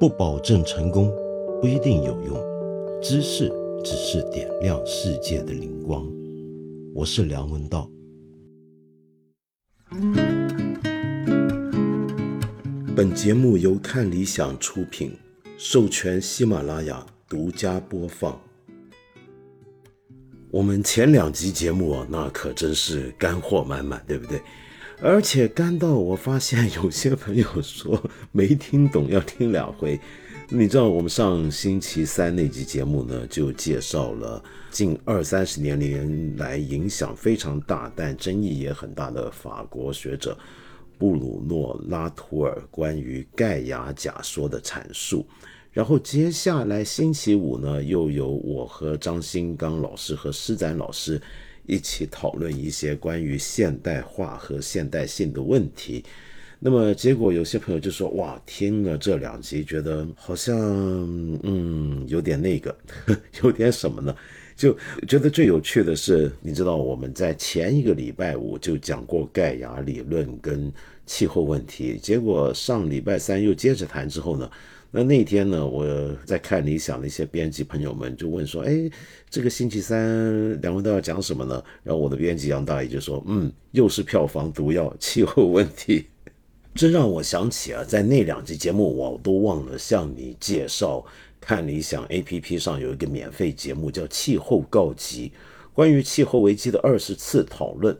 不保证成功，不一定有用。知识只是点亮世界的灵光。我是梁文道。本节目由看理想出品，授权喜马拉雅独家播放。我们前两集节目啊，那可真是干货满满，对不对？而且干到我发现有些朋友说没听懂，要听两回。你知道我们上星期三那集节目呢，就介绍了近二三十年年来影响非常大，但争议也很大的法国学者布鲁诺拉图尔关于盖亚假说的阐述。然后接下来星期五呢，又有我和张新刚老师和施展老师。一起讨论一些关于现代化和现代性的问题。那么结果有些朋友就说：“哇，听了这两集，觉得好像嗯有点那个，有点什么呢？就觉得最有趣的是，你知道我们在前一个礼拜五就讲过盖亚理论跟气候问题，结果上礼拜三又接着谈之后呢？”那那天呢，我在看理想的一些编辑朋友们就问说：“哎，这个星期三两位都要讲什么呢？”然后我的编辑杨大爷就说：“嗯，又是票房毒药，气候问题。”这让我想起啊，在那两集节目我都忘了向你介绍，看理想 A P P 上有一个免费节目叫《气候告急》，关于气候危机的二十次讨论。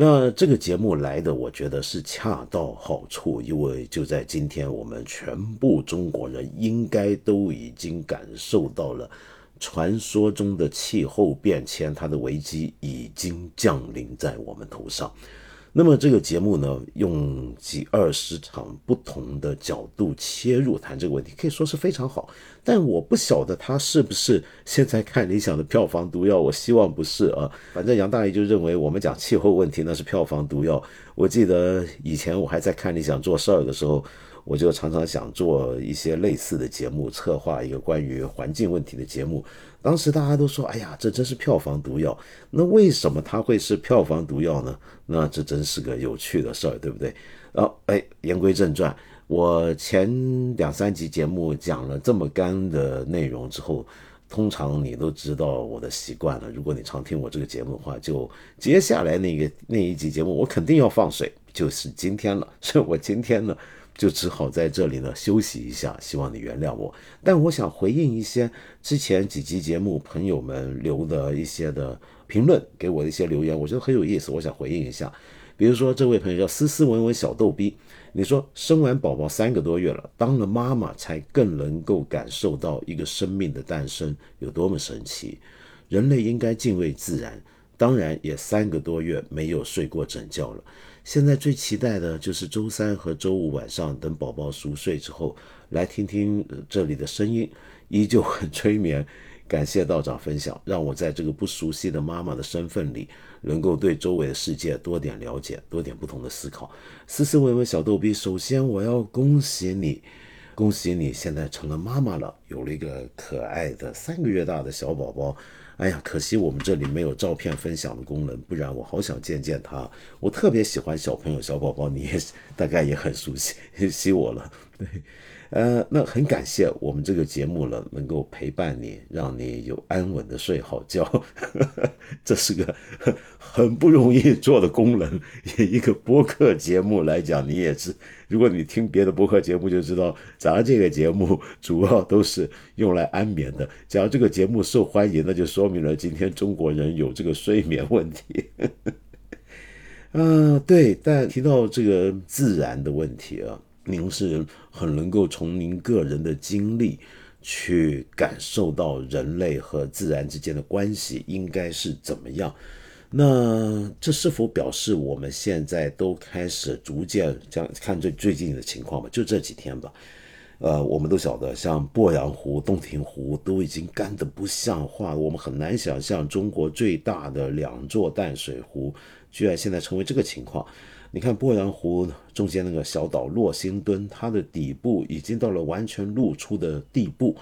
那这个节目来的，我觉得是恰到好处，因为就在今天，我们全部中国人应该都已经感受到了传说中的气候变迁，它的危机已经降临在我们头上。那么这个节目呢，用几二十场不同的角度切入谈这个问题，可以说是非常好。但我不晓得他是不是现在看理想的票房毒药，我希望不是啊。反正杨大爷就认为我们讲气候问题那是票房毒药。我记得以前我还在看理想做事儿的时候。我就常常想做一些类似的节目，策划一个关于环境问题的节目。当时大家都说：“哎呀，这真是票房毒药。”那为什么它会是票房毒药呢？那这真是个有趣的事儿，对不对？啊，哎，言归正传，我前两三集节目讲了这么干的内容之后，通常你都知道我的习惯了。如果你常听我这个节目的话，就接下来那个那一集节目，我肯定要放水，就是今天了。所以我今天呢。就只好在这里呢休息一下，希望你原谅我。但我想回应一些之前几集节目朋友们留的一些的评论，给我的一些留言，我觉得很有意思，我想回应一下。比如说这位朋友叫斯斯文文小逗逼，你说生完宝宝三个多月了，当了妈妈才更能够感受到一个生命的诞生有多么神奇。人类应该敬畏自然，当然也三个多月没有睡过整觉了。现在最期待的就是周三和周五晚上，等宝宝熟睡之后，来听听这里的声音，依旧很催眠。感谢道长分享，让我在这个不熟悉的妈妈的身份里，能够对周围的世界多点了解，多点不同的思考。斯斯文文小逗逼，首先我要恭喜你，恭喜你现在成了妈妈了，有了一个可爱的三个月大的小宝宝。哎呀，可惜我们这里没有照片分享的功能，不然我好想见见他。我特别喜欢小朋友、小宝宝，你也大概也很熟悉 悉我了。对，呃，那很感谢我们这个节目了，能够陪伴你，让你有安稳的睡好觉。这是个很不容易做的功能。一个播客节目来讲，你也是。如果你听别的播客节目，就知道咱这个节目主要都是用来安眠的。假如这个节目受欢迎，那就说明了今天中国人有这个睡眠问题。嗯，对。但提到这个自然的问题啊，您是很能够从您个人的经历去感受到人类和自然之间的关系应该是怎么样。那这是否表示我们现在都开始逐渐这样看最最近的情况吧？就这几天吧，呃，我们都晓得，像鄱阳湖、洞庭湖都已经干得不像话，我们很难想象中国最大的两座淡水湖居然现在成为这个情况。你看鄱阳湖中间那个小岛洛星墩，它的底部已经到了完全露出的地步。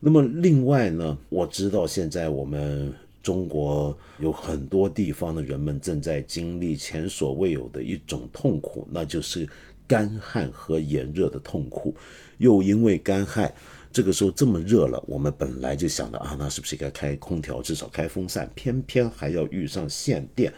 那么另外呢，我知道现在我们。中国有很多地方的人们正在经历前所未有的一种痛苦，那就是干旱和炎热的痛苦，又因为干旱，这个时候这么热了，我们本来就想着啊，那是不是应该开空调，至少开风扇？偏偏还要遇上限电。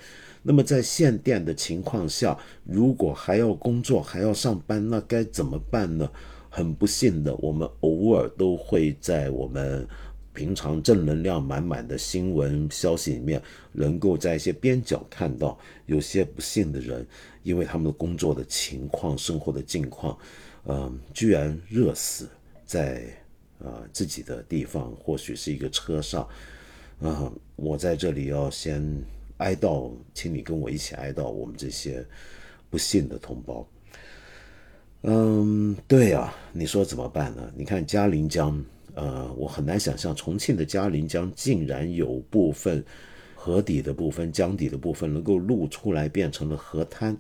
那么在限电的情况下，如果还要工作，还要上班，那该怎么办呢？很不幸的，我们偶尔都会在我们平常正能量满满的新闻消息里面，能够在一些边角看到有些不幸的人，因为他们的工作的情况、生活的境况，嗯，居然热死在啊自己的地方，或许是一个车上。啊，我在这里要先哀悼，请你跟我一起哀悼我们这些不幸的同胞。嗯，对呀，你说怎么办呢？你看嘉陵江，呃，我很难想象重庆的嘉陵江竟然有部分河底的部分、江底的部分能够露出来变成了河滩，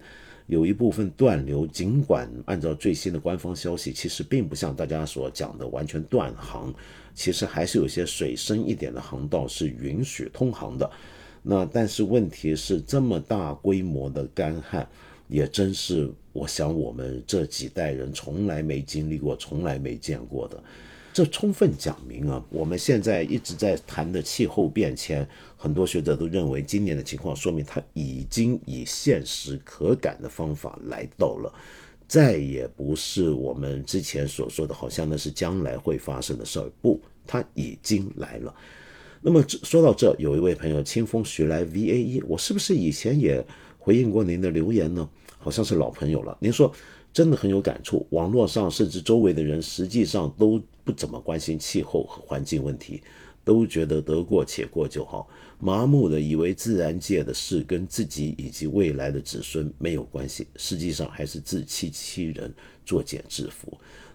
有一部分断流。尽管按照最新的官方消息，其实并不像大家所讲的完全断航，其实还是有些水深一点的航道是允许通航的。那但是问题是，这么大规模的干旱。也真是，我想我们这几代人从来没经历过、从来没见过的。这充分讲明啊，我们现在一直在谈的气候变迁，很多学者都认为今年的情况说明它已经以现实可感的方法来到了，再也不是我们之前所说的，好像那是将来会发生的事儿。不，它已经来了。那么说到这，有一位朋友清风徐来 V A E，我是不是以前也回应过您的留言呢？好像是老朋友了。您说真的很有感触，网络上甚至周围的人实际上都不怎么关心气候和环境问题，都觉得得过且过就好，麻木的以为自然界的事跟自己以及未来的子孙没有关系，实际上还是自欺欺人，作茧自缚。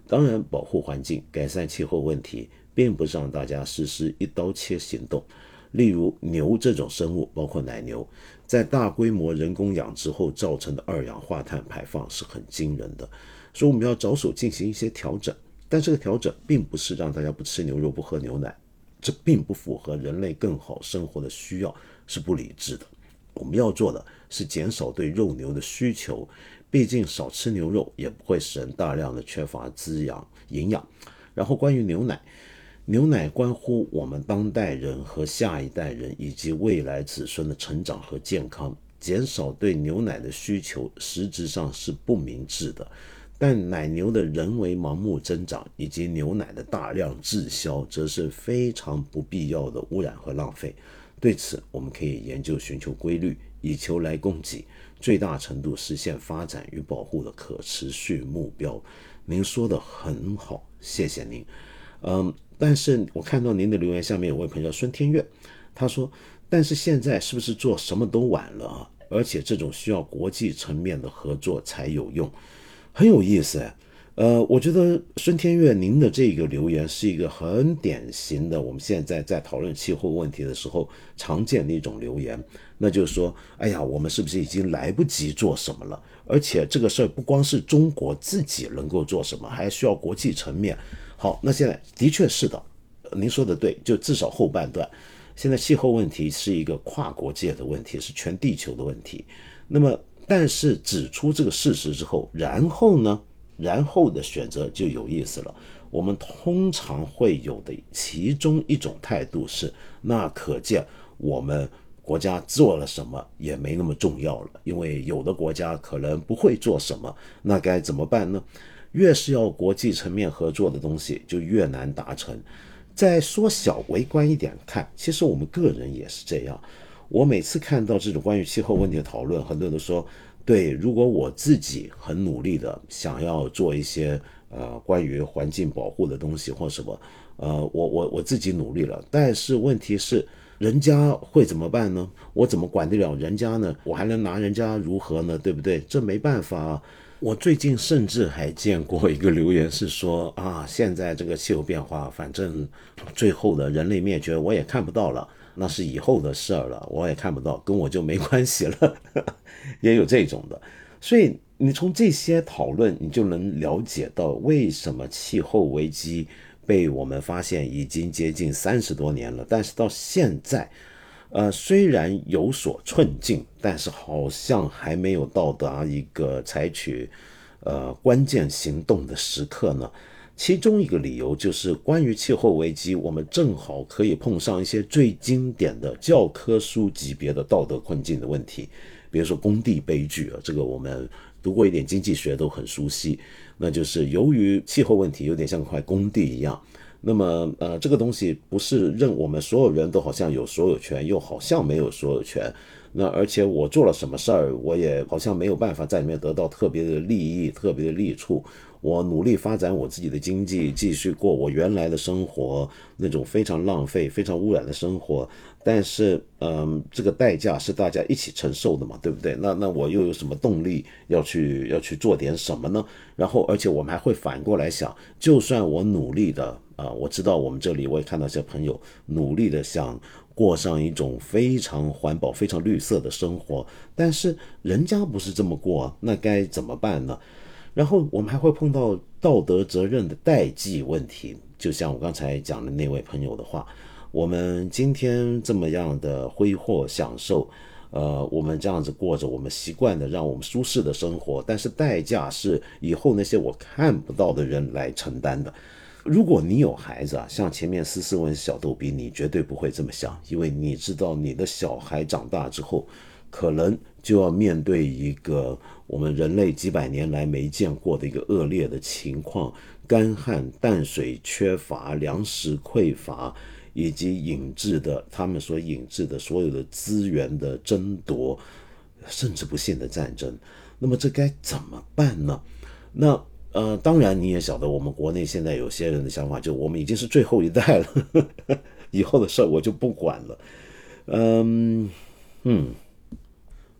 当然，保护环境、改善气候问题，并不是让大家实施一刀切行动。例如牛这种生物，包括奶牛。在大规模人工养殖后造成的二氧化碳排放是很惊人的，所以我们要着手进行一些调整。但这个调整并不是让大家不吃牛肉、不喝牛奶，这并不符合人类更好生活的需要，是不理智的。我们要做的是减少对肉牛的需求，毕竟少吃牛肉也不会使人大量的缺乏滋养营养。然后关于牛奶。牛奶关乎我们当代人和下一代人以及未来子孙的成长和健康。减少对牛奶的需求，实质上是不明智的。但奶牛的人为盲目增长以及牛奶的大量滞销，则是非常不必要的污染和浪费。对此，我们可以研究寻求规律，以求来供给，最大程度实现发展与保护的可持续目标。您说的很好，谢谢您。嗯。但是我看到您的留言下面有位朋友叫孙天月，他说：“但是现在是不是做什么都晚了？而且这种需要国际层面的合作才有用，很有意思。呃，我觉得孙天月您的这个留言是一个很典型的我们现在在讨论气候问题的时候常见的一种留言，那就是说，哎呀，我们是不是已经来不及做什么了？而且这个事儿不光是中国自己能够做什么，还需要国际层面。”好，那现在的确是的，您说的对，就至少后半段，现在气候问题是一个跨国界的问题，是全地球的问题。那么，但是指出这个事实之后，然后呢，然后的选择就有意思了。我们通常会有的其中一种态度是，那可见我们国家做了什么也没那么重要了，因为有的国家可能不会做什么，那该怎么办呢？越是要国际层面合作的东西，就越难达成。再缩小微观一点看，其实我们个人也是这样。我每次看到这种关于气候问题的讨论，很多人都说：“对，如果我自己很努力的想要做一些呃关于环境保护的东西或什么，呃，我我我自己努力了，但是问题是，人家会怎么办呢？我怎么管得了人家呢？我还能拿人家如何呢？对不对？这没办法。”我最近甚至还见过一个留言，是说啊，现在这个气候变化，反正最后的人类灭绝我也看不到了，那是以后的事儿了，我也看不到，跟我就没关系了，也有这种的。所以你从这些讨论，你就能了解到为什么气候危机被我们发现已经接近三十多年了，但是到现在。呃，虽然有所寸进，但是好像还没有到达一个采取，呃关键行动的时刻呢？其中一个理由就是关于气候危机，我们正好可以碰上一些最经典的教科书级别的道德困境的问题，比如说工地悲剧啊，这个我们读过一点经济学都很熟悉。那就是由于气候问题有点像块工地一样，那么呃，这个东西不是任我们所有人都好像有所有权，又好像没有所有权。那而且我做了什么事儿，我也好像没有办法在里面得到特别的利益、特别的利处。我努力发展我自己的经济，继续过我原来的生活，那种非常浪费、非常污染的生活。但是，嗯，这个代价是大家一起承受的嘛，对不对？那那我又有什么动力要去要去做点什么呢？然后，而且我们还会反过来想，就算我努力的啊，我知道我们这里我也看到一些朋友努力的想过上一种非常环保、非常绿色的生活，但是人家不是这么过，那该怎么办呢？然后我们还会碰到道德责任的代际问题，就像我刚才讲的那位朋友的话，我们今天这么样的挥霍享受，呃，我们这样子过着我们习惯的让我们舒适的生活，但是代价是以后那些我看不到的人来承担的。如果你有孩子啊，像前面斯斯文小逗比，你绝对不会这么想，因为你知道你的小孩长大之后，可能就要面对一个。我们人类几百年来没见过的一个恶劣的情况：干旱、淡水缺乏、粮食匮乏，以及引致的他们所引致的所有的资源的争夺，甚至不幸的战争。那么这该怎么办呢？那呃，当然你也晓得，我们国内现在有些人的想法，就我们已经是最后一代了，以后的事我就不管了。嗯嗯。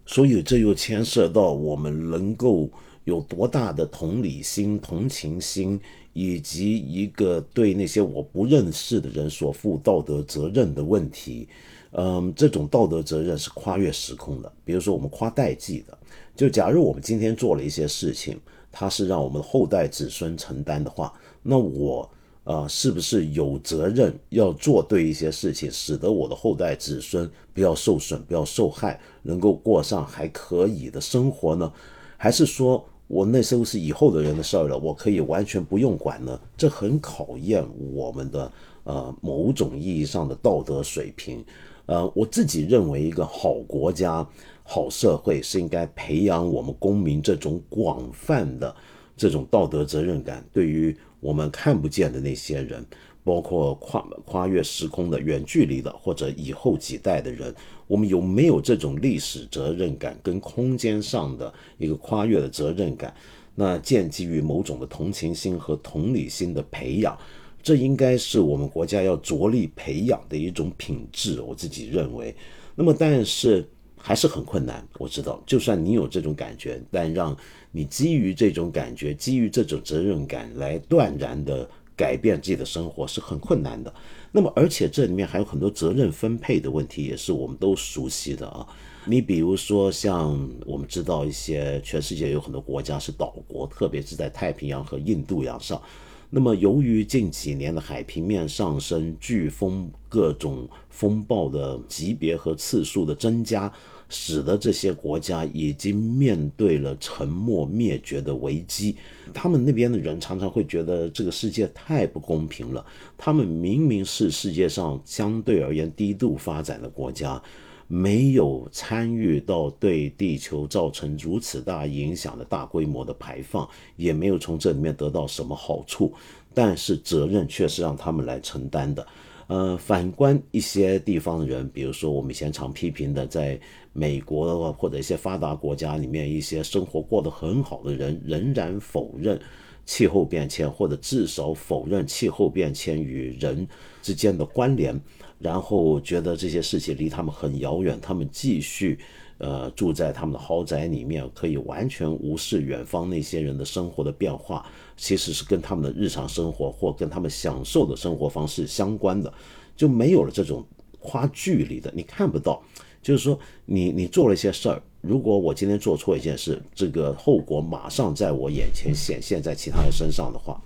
所以这又牵涉到我们能够有多大的同理心、同情心，以及一个对那些我不认识的人所负道德责任的问题。嗯，这种道德责任是跨越时空的。比如说，我们跨代际的，就假如我们今天做了一些事情，它是让我们后代子孙承担的话，那我。啊，是不是有责任要做对一些事情，使得我的后代子孙不要受损、不要受害，能够过上还可以的生活呢？还是说我那时候是以后的人的事儿了，我可以完全不用管呢？这很考验我们的呃某种意义上的道德水平。呃，我自己认为，一个好国家、好社会是应该培养我们公民这种广泛的这种道德责任感，对于。我们看不见的那些人，包括跨跨越时空的远距离的，或者以后几代的人，我们有没有这种历史责任感跟空间上的一个跨越的责任感？那建基于某种的同情心和同理心的培养，这应该是我们国家要着力培养的一种品质。我自己认为，那么但是还是很困难。我知道，就算你有这种感觉，但让你基于这种感觉，基于这种责任感来断然的改变自己的生活是很困难的。那么，而且这里面还有很多责任分配的问题，也是我们都熟悉的啊。你比如说，像我们知道一些全世界有很多国家是岛国，特别是在太平洋和印度洋上。那么，由于近几年的海平面上升、飓风、各种风暴的级别和次数的增加。使得这些国家已经面对了沉没灭绝的危机。他们那边的人常常会觉得这个世界太不公平了。他们明明是世界上相对而言低度发展的国家，没有参与到对地球造成如此大影响的大规模的排放，也没有从这里面得到什么好处，但是责任却是让他们来承担的。呃，反观一些地方的人，比如说我们以前常批评的，在美国或者一些发达国家里面，一些生活过得很好的人，仍然否认气候变迁，或者至少否认气候变迁与人之间的关联，然后觉得这些事情离他们很遥远，他们继续。呃，住在他们的豪宅里面，可以完全无视远方那些人的生活的变化，其实是跟他们的日常生活或跟他们享受的生活方式相关的，就没有了这种跨距离的，你看不到。就是说，你你做了一些事儿，如果我今天做错一件事，这个后果马上在我眼前显现在其他人身上的话，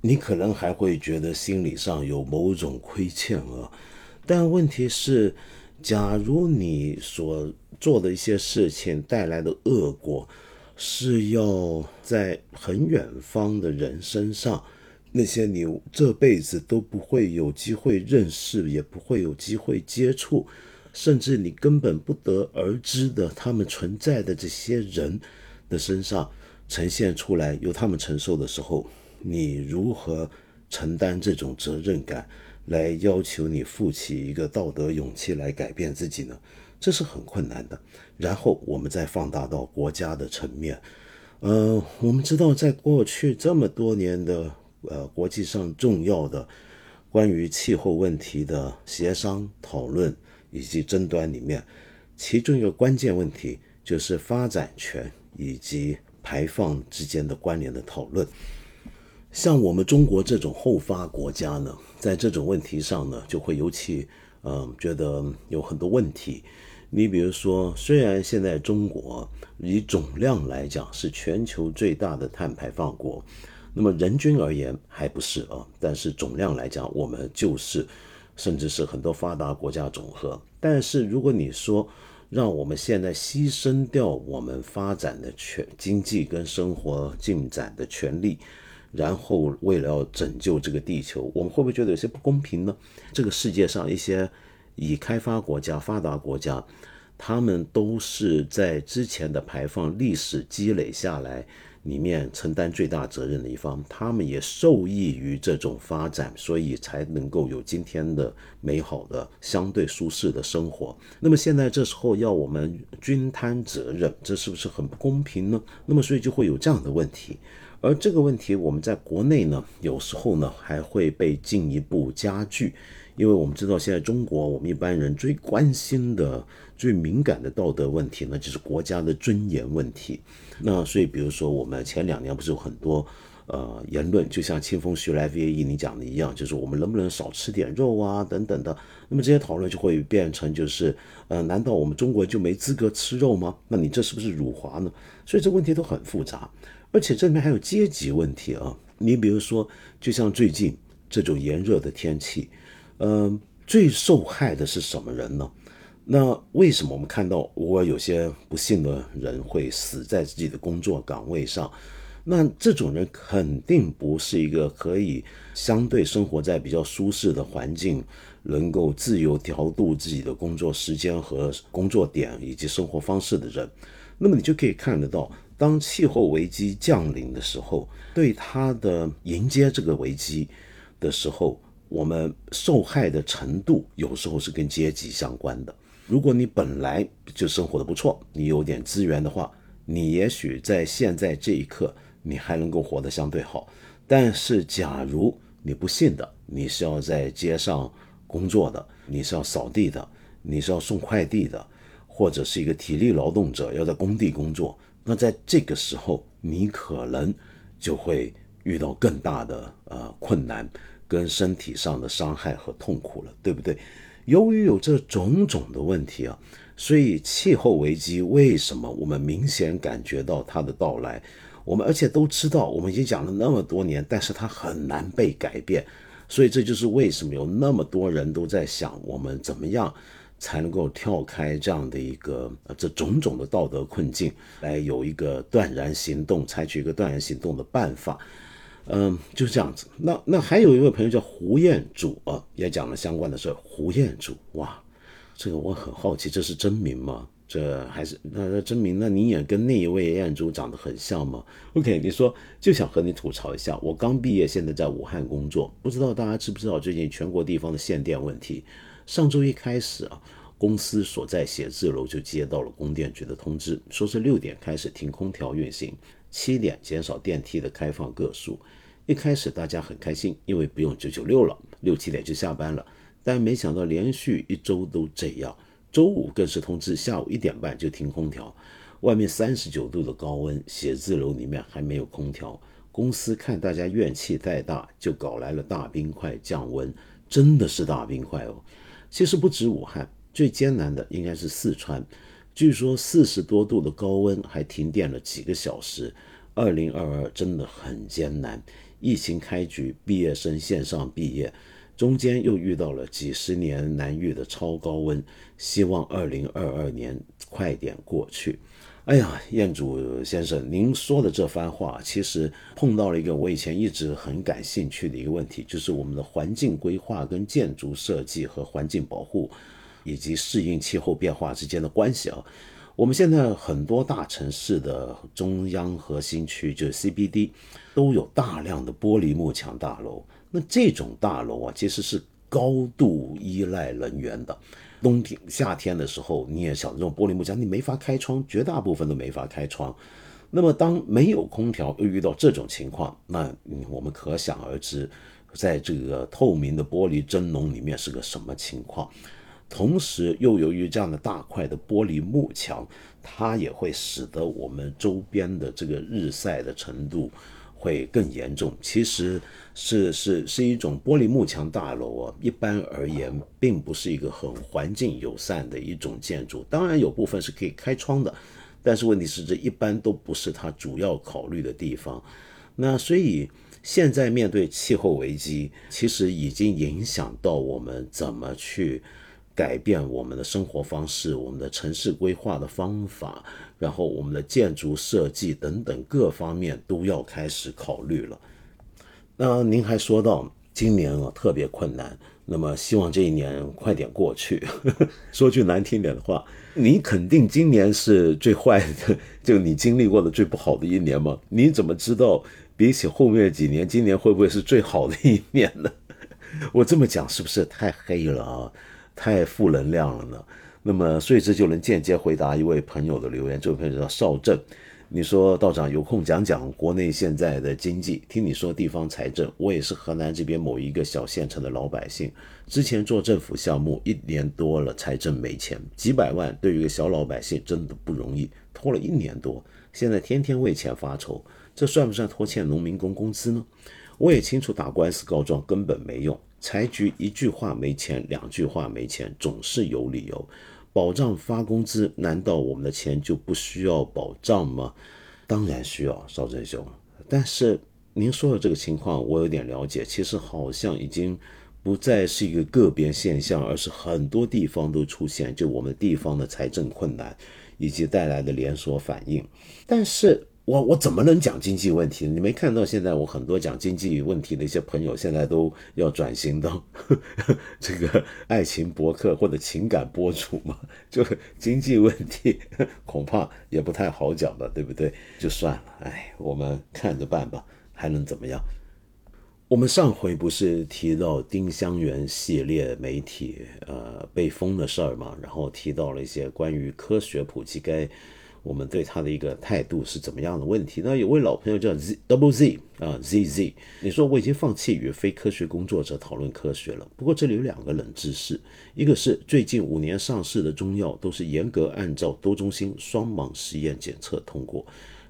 你可能还会觉得心理上有某种亏欠啊。但问题是。假如你所做的一些事情带来的恶果，是要在很远方的人身上，那些你这辈子都不会有机会认识，也不会有机会接触，甚至你根本不得而知的他们存在的这些人的身上呈现出来，由他们承受的时候，你如何承担这种责任感，来要求你负起一个道德勇气来改变自己呢？这是很困难的。然后我们再放大到国家的层面，呃，我们知道，在过去这么多年的呃国际上重要的关于气候问题的协商讨论以及争端里面，其中一个关键问题就是发展权以及排放之间的关联的讨论。像我们中国这种后发国家呢，在这种问题上呢，就会尤其嗯觉得有很多问题。你比如说，虽然现在中国以总量来讲是全球最大的碳排放国，那么人均而言还不是啊，但是总量来讲，我们就是，甚至是很多发达国家总和。但是如果你说让我们现在牺牲掉我们发展的权、经济跟生活进展的权利，然后为了要拯救这个地球，我们会不会觉得有些不公平呢？这个世界上一些。以开发国家、发达国家，他们都是在之前的排放历史积累下来里面承担最大责任的一方，他们也受益于这种发展，所以才能够有今天的美好的、相对舒适的生活。那么现在这时候要我们均摊责任，这是不是很不公平呢？那么所以就会有这样的问题，而这个问题我们在国内呢，有时候呢还会被进一步加剧。因为我们知道，现在中国我们一般人最关心的、最敏感的道德问题呢，就是国家的尊严问题。那所以，比如说我们前两年不是有很多呃言论，就像清风徐来 VAE 你讲的一样，就是我们能不能少吃点肉啊等等的。那么这些讨论就会变成就是，呃，难道我们中国就没资格吃肉吗？那你这是不是辱华呢？所以这问题都很复杂，而且这里面还有阶级问题啊。你比如说，就像最近这种炎热的天气。嗯，最受害的是什么人呢？那为什么我们看到偶尔有些不幸的人会死在自己的工作岗位上？那这种人肯定不是一个可以相对生活在比较舒适的环境，能够自由调度自己的工作时间和工作点以及生活方式的人。那么你就可以看得到，当气候危机降临的时候，对他的迎接这个危机的时候。我们受害的程度有时候是跟阶级相关的。如果你本来就生活的不错，你有点资源的话，你也许在现在这一刻你还能够活得相对好。但是，假如你不幸的，你是要在街上工作的，你是要扫地的，你是要送快递的，或者是一个体力劳动者要在工地工作，那在这个时候，你可能就会遇到更大的呃困难。跟身体上的伤害和痛苦了，对不对？由于有这种种的问题啊，所以气候危机为什么我们明显感觉到它的到来？我们而且都知道，我们已经讲了那么多年，但是它很难被改变。所以这就是为什么有那么多人都在想，我们怎么样才能够跳开这样的一个这种种的道德困境，来有一个断然行动，采取一个断然行动的办法。嗯，就是这样子。那那还有一位朋友叫胡彦祖啊，也讲了相关的事胡彦祖，哇，这个我很好奇，这是真名吗？这还是那那真名？那你也跟那一位彦祖长得很像吗？OK，你说就想和你吐槽一下，我刚毕业，现在在武汉工作，不知道大家知不知道最近全国地方的限电问题？上周一开始啊，公司所在写字楼就接到了供电局的通知，说是六点开始停空调运行。七点减少电梯的开放个数，一开始大家很开心，因为不用九九六了，六七点就下班了。但没想到连续一周都这样，周五更是通知下午一点半就停空调。外面三十九度的高温，写字楼里面还没有空调。公司看大家怨气太大，就搞来了大冰块降温，真的是大冰块哦。其实不止武汉，最艰难的应该是四川。据说四十多度的高温还停电了几个小时，二零二二真的很艰难。疫情开局，毕业生线上毕业，中间又遇到了几十年难遇的超高温。希望二零二二年快点过去。哎呀，彦祖先生，您说的这番话，其实碰到了一个我以前一直很感兴趣的一个问题，就是我们的环境规划跟建筑设计和环境保护以及适应气候变化之间的关系啊。我们现在很多大城市的中央核心区，就是 CBD，都有大量的玻璃幕墙大楼。那这种大楼啊，其实是高度依赖能源的。冬天、夏天的时候，你也晓得这种玻璃幕墙，你没法开窗，绝大部分都没法开窗。那么，当没有空调又遇到这种情况，那我们可想而知，在这个透明的玻璃蒸笼里面是个什么情况。同时，又由于这样的大块的玻璃幕墙，它也会使得我们周边的这个日晒的程度。会更严重，其实是是是一种玻璃幕墙大楼啊。一般而言，并不是一个很环境友善的一种建筑。当然有部分是可以开窗的，但是问题是这一般都不是它主要考虑的地方。那所以现在面对气候危机，其实已经影响到我们怎么去。改变我们的生活方式，我们的城市规划的方法，然后我们的建筑设计等等各方面都要开始考虑了。那您还说到今年啊特别困难，那么希望这一年快点过去。说句难听点的话，你肯定今年是最坏的，就你经历过的最不好的一年吗？你怎么知道比起后面几年，今年会不会是最好的一年呢？我这么讲是不是太黑了啊？太负能量了呢。那么，所以这就能间接回答一位朋友的留言。这位朋友叫邵正，你说道长有空讲讲国内现在的经济。听你说地方财政，我也是河南这边某一个小县城的老百姓。之前做政府项目一年多了，财政没钱，几百万对于一个小老百姓真的不容易，拖了一年多，现在天天为钱发愁，这算不算拖欠农民工工资呢？我也清楚，打官司告状根本没用。财局一句话没钱，两句话没钱，总是有理由。保障发工资，难道我们的钱就不需要保障吗？当然需要，邵振雄。但是您说的这个情况，我有点了解。其实好像已经不再是一个个别现象，而是很多地方都出现，就我们地方的财政困难以及带来的连锁反应。但是。我我怎么能讲经济问题？你没看到现在我很多讲经济问题的一些朋友，现在都要转型到 这个爱情博客或者情感博主嘛？就经济问题恐怕也不太好讲了，对不对？就算了，哎，我们看着办吧，还能怎么样？我们上回不是提到丁香园系列媒体呃被封的事儿嘛？然后提到了一些关于科学普及该。我们对他的一个态度是怎么样的问题？那有位老朋友叫 Z Double Z 啊 Z Z，你说我已经放弃与非科学工作者讨论科学了。不过这里有两个冷知识，一个是最近五年上市的中药都是严格按照多中心双盲实验检测通过；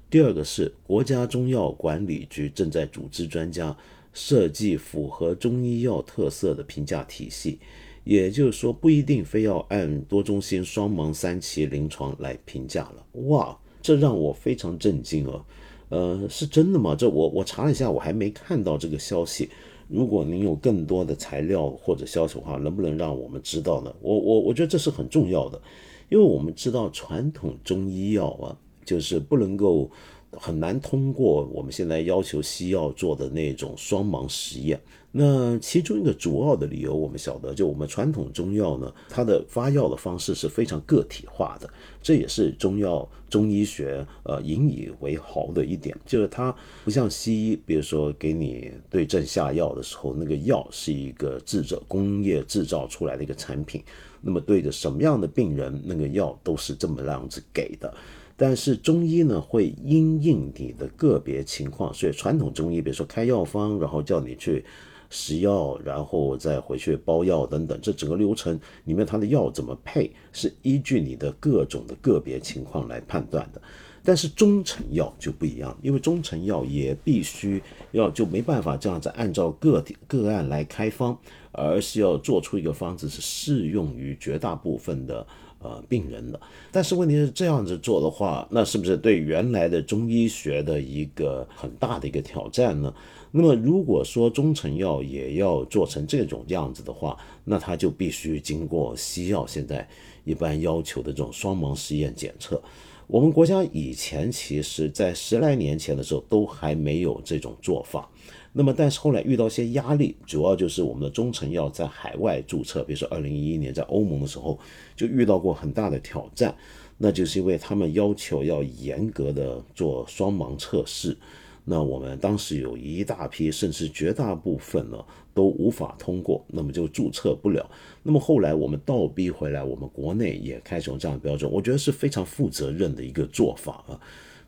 第二个是国家中药管理局正在组织专家设计符合中医药特色的评价体系。也就是说，不一定非要按多中心双盲三期临床来评价了。哇，这让我非常震惊啊！呃，是真的吗？这我我查了一下，我还没看到这个消息。如果您有更多的材料或者消息的话，能不能让我们知道呢？我我我觉得这是很重要的，因为我们知道传统中医药啊，就是不能够。很难通过我们现在要求西药做的那种双盲实验。那其中一个主要的理由，我们晓得，就我们传统中药呢，它的发药的方式是非常个体化的，这也是中药中医学呃引以为豪的一点，就是它不像西医，比如说给你对症下药的时候，那个药是一个制造工业制造出来的一个产品，那么对着什么样的病人，那个药都是这么样子给的。但是中医呢，会因应你的个别情况，所以传统中医，比如说开药方，然后叫你去食药，然后再回去包药等等，这整个流程里面，它的药怎么配，是依据你的各种的个别情况来判断的。但是中成药就不一样，因为中成药也必须要就没办法这样子按照个体个案来开方，而是要做出一个方子是适用于绝大部分的。呃，病人的，但是问题是这样子做的话，那是不是对原来的中医学的一个很大的一个挑战呢？那么如果说中成药也要做成这种样子的话，那它就必须经过西药现在一般要求的这种双盲实验检测。我们国家以前其实，在十来年前的时候，都还没有这种做法。那么，但是后来遇到一些压力，主要就是我们的中成药在海外注册，比如说二零一一年在欧盟的时候，就遇到过很大的挑战。那就是因为他们要求要严格的做双盲测试。那我们当时有一大批，甚至绝大部分呢都无法通过，那么就注册不了。那么后来我们倒逼回来，我们国内也开始用这样的标准，我觉得是非常负责任的一个做法啊。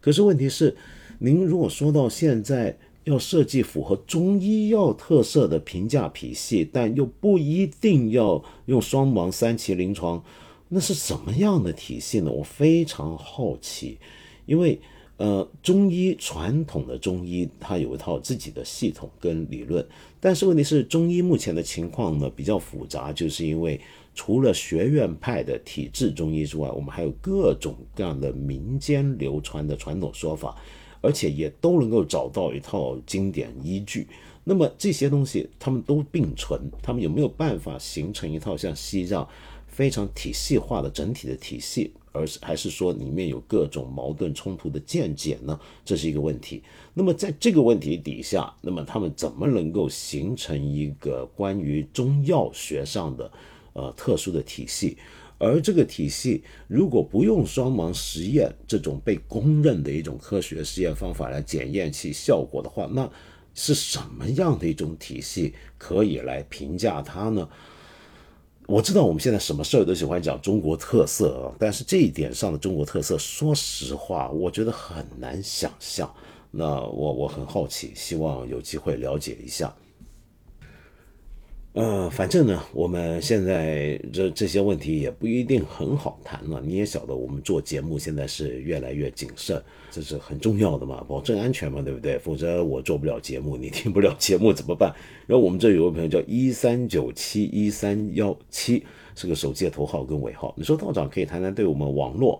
可是问题是，您如果说到现在要设计符合中医药特色的评价体系，但又不一定要用双盲三期临床，那是什么样的体系呢？我非常好奇，因为。呃，中医传统的中医，它有一套自己的系统跟理论，但是问题是，中医目前的情况呢比较复杂，就是因为除了学院派的体制中医之外，我们还有各种各样的民间流传的传统说法，而且也都能够找到一套经典依据。那么这些东西，他们都并存，他们有没有办法形成一套像西藏非常体系化的整体的体系？而是还是说里面有各种矛盾冲突的见解呢？这是一个问题。那么在这个问题底下，那么他们怎么能够形成一个关于中药学上的呃特殊的体系？而这个体系如果不用双盲实验这种被公认的一种科学实验方法来检验其效果的话，那是什么样的一种体系可以来评价它呢？我知道我们现在什么事儿都喜欢讲中国特色啊，但是这一点上的中国特色，说实话，我觉得很难想象。那我我很好奇，希望有机会了解一下。呃，反正呢，我们现在这这些问题也不一定很好谈了。你也晓得，我们做节目现在是越来越谨慎，这是很重要的嘛，保证安全嘛，对不对？否则我做不了节目，你听不了节目怎么办？然后我们这有位朋友叫一三九七一三幺七，是个手机的头号跟尾号。你说道长可以谈谈对我们网络，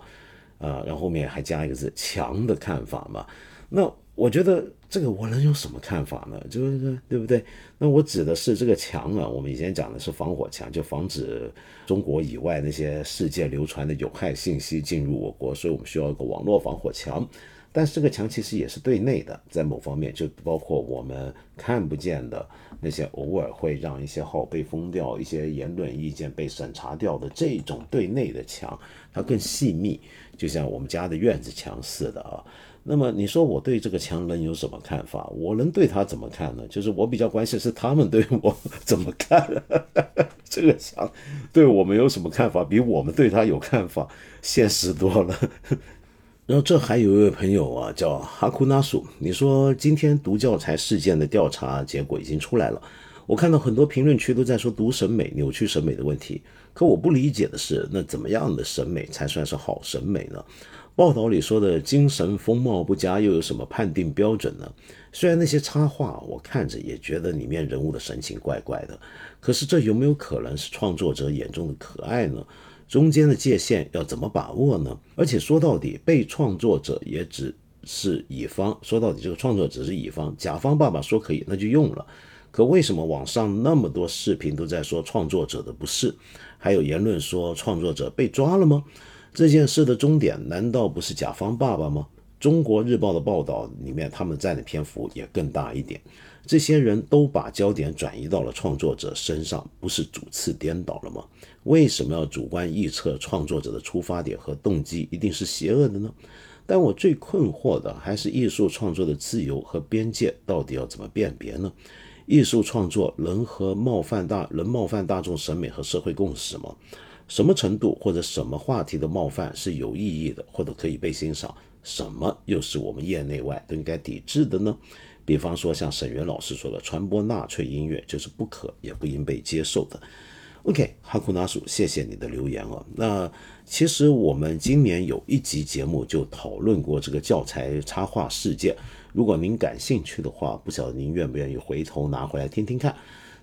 啊，然后后面还加一个字强的看法嘛？那。我觉得这个我能有什么看法呢？就是说对不对？那我指的是这个墙啊，我们以前讲的是防火墙，就防止中国以外那些世界流传的有害信息进入我国，所以我们需要一个网络防火墙。但是这个墙其实也是对内的，在某方面就包括我们看不见的那些偶尔会让一些号被封掉、一些言论意见被审查掉的这种对内的墙，它更细密，就像我们家的院子墙似的啊。那么你说我对这个强人有什么看法？我能对他怎么看呢？就是我比较关心是他们对我怎么看。这个强对我们有什么看法？比我们对他有看法现实多了。然后这还有一位朋友啊，叫哈库纳鼠。你说今天读教材事件的调查结果已经出来了，我看到很多评论区都在说读审美扭曲审美的问题。可我不理解的是，那怎么样的审美才算是好审美呢？报道里说的精神风貌不佳，又有什么判定标准呢？虽然那些插画我看着也觉得里面人物的神情怪怪的，可是这有没有可能是创作者眼中的可爱呢？中间的界限要怎么把握呢？而且说到底，被创作者也只是乙方。说到底，这个创作者是乙方，甲方爸爸说可以，那就用了。可为什么网上那么多视频都在说创作者的不是？还有言论说创作者被抓了吗？这件事的终点难道不是甲方爸爸吗？中国日报的报道里面，他们占的篇幅也更大一点。这些人都把焦点转移到了创作者身上，不是主次颠倒了吗？为什么要主观臆测创作者的出发点和动机一定是邪恶的呢？但我最困惑的还是艺术创作的自由和边界到底要怎么辨别呢？艺术创作能和冒犯大能冒犯大众审美和社会共识吗？什么程度或者什么话题的冒犯是有意义的，或者可以被欣赏？什么又是我们业内外都应该抵制的呢？比方说，像沈源老师说的，传播纳粹音乐就是不可也不应被接受的。OK，哈库纳鼠，谢谢你的留言哦。那其实我们今年有一集节目就讨论过这个教材插画事件，如果您感兴趣的话，不晓得您愿不愿意回头拿回来听听看。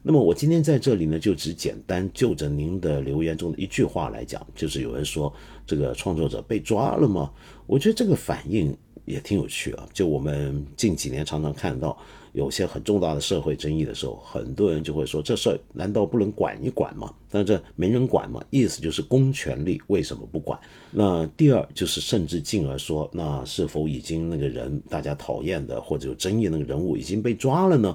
那么我今天在这里呢，就只简单就着您的留言中的一句话来讲，就是有人说这个创作者被抓了吗？我觉得这个反应也挺有趣啊。就我们近几年常常看到有些很重大的社会争议的时候，很多人就会说这事儿难道不能管一管吗？但这没人管嘛，意思就是公权力为什么不管？那第二就是甚至进而说，那是否已经那个人大家讨厌的或者有争议那个人物已经被抓了呢？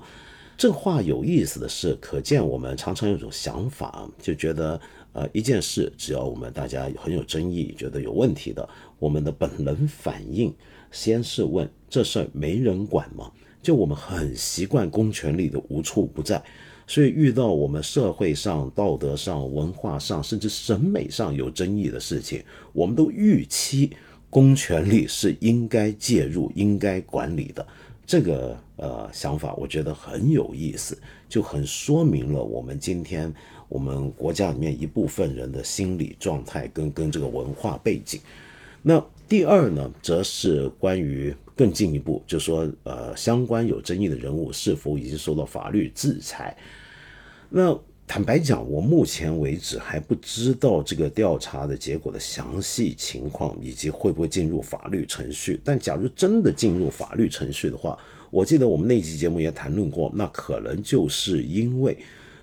这话有意思的是，可见我们常常有种想法，就觉得。呃，一件事，只要我们大家很有争议，觉得有问题的，我们的本能反应先是问：这事儿没人管吗？就我们很习惯公权力的无处不在，所以遇到我们社会上、道德上、文化上，甚至审美上有争议的事情，我们都预期公权力是应该介入、应该管理的。这个呃想法，我觉得很有意思，就很说明了我们今天。我们国家里面一部分人的心理状态跟跟这个文化背景，那第二呢，则是关于更进一步，就说呃，相关有争议的人物是否已经受到法律制裁。那坦白讲，我目前为止还不知道这个调查的结果的详细情况，以及会不会进入法律程序。但假如真的进入法律程序的话，我记得我们那期节目也谈论过，那可能就是因为。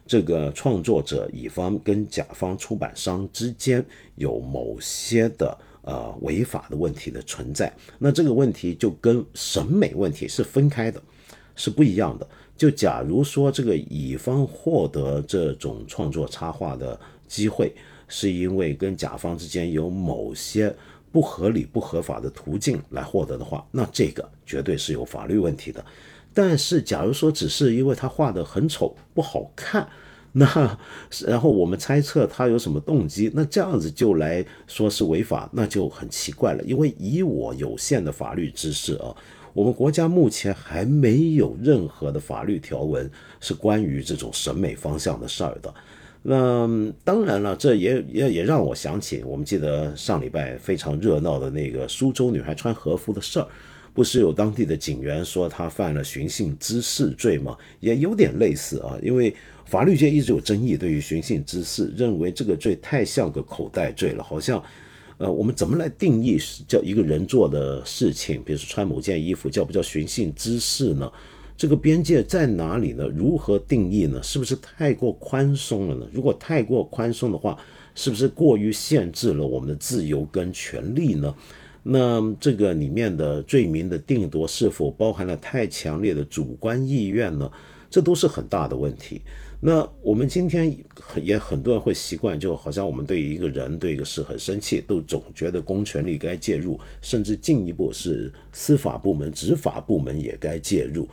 这个创作者乙方跟甲方出版商之间有某些的呃违法的问题的存在，那这个问题就跟审美问题是分开的，是不一样的。就假如说这个乙方获得这种创作插画的机会，是因为跟甲方之间有某些不合理、不合法的途径来获得的话，那这个绝对是有法律问题的。但是，假如说只是因为他画的很丑、不好看，那然后我们猜测他有什么动机，那这样子就来说是违法，那就很奇怪了。因为以我有限的法律知识啊，我们国家目前还没有任何的法律条文是关于这种审美方向的事儿的。那当然了，这也也也让我想起，我们记得上礼拜非常热闹的那个苏州女孩穿和服的事儿。不是有当地的警员说她犯了寻衅滋事罪吗？也有点类似啊，因为法律界一直有争议，对于寻衅滋事，认为这个罪太像个口袋罪了，好像，呃，我们怎么来定义叫一个人做的事情，比如说穿某件衣服，叫不叫寻衅滋事呢？这个边界在哪里呢？如何定义呢？是不是太过宽松了呢？如果太过宽松的话，是不是过于限制了我们的自由跟权利呢？那这个里面的罪名的定夺是否包含了太强烈的主观意愿呢？这都是很大的问题。那我们今天也很多人会习惯，就好像我们对一个人、对一个事很生气，都总觉得公权力该介入，甚至进一步是司法部门、执法部门也该介入。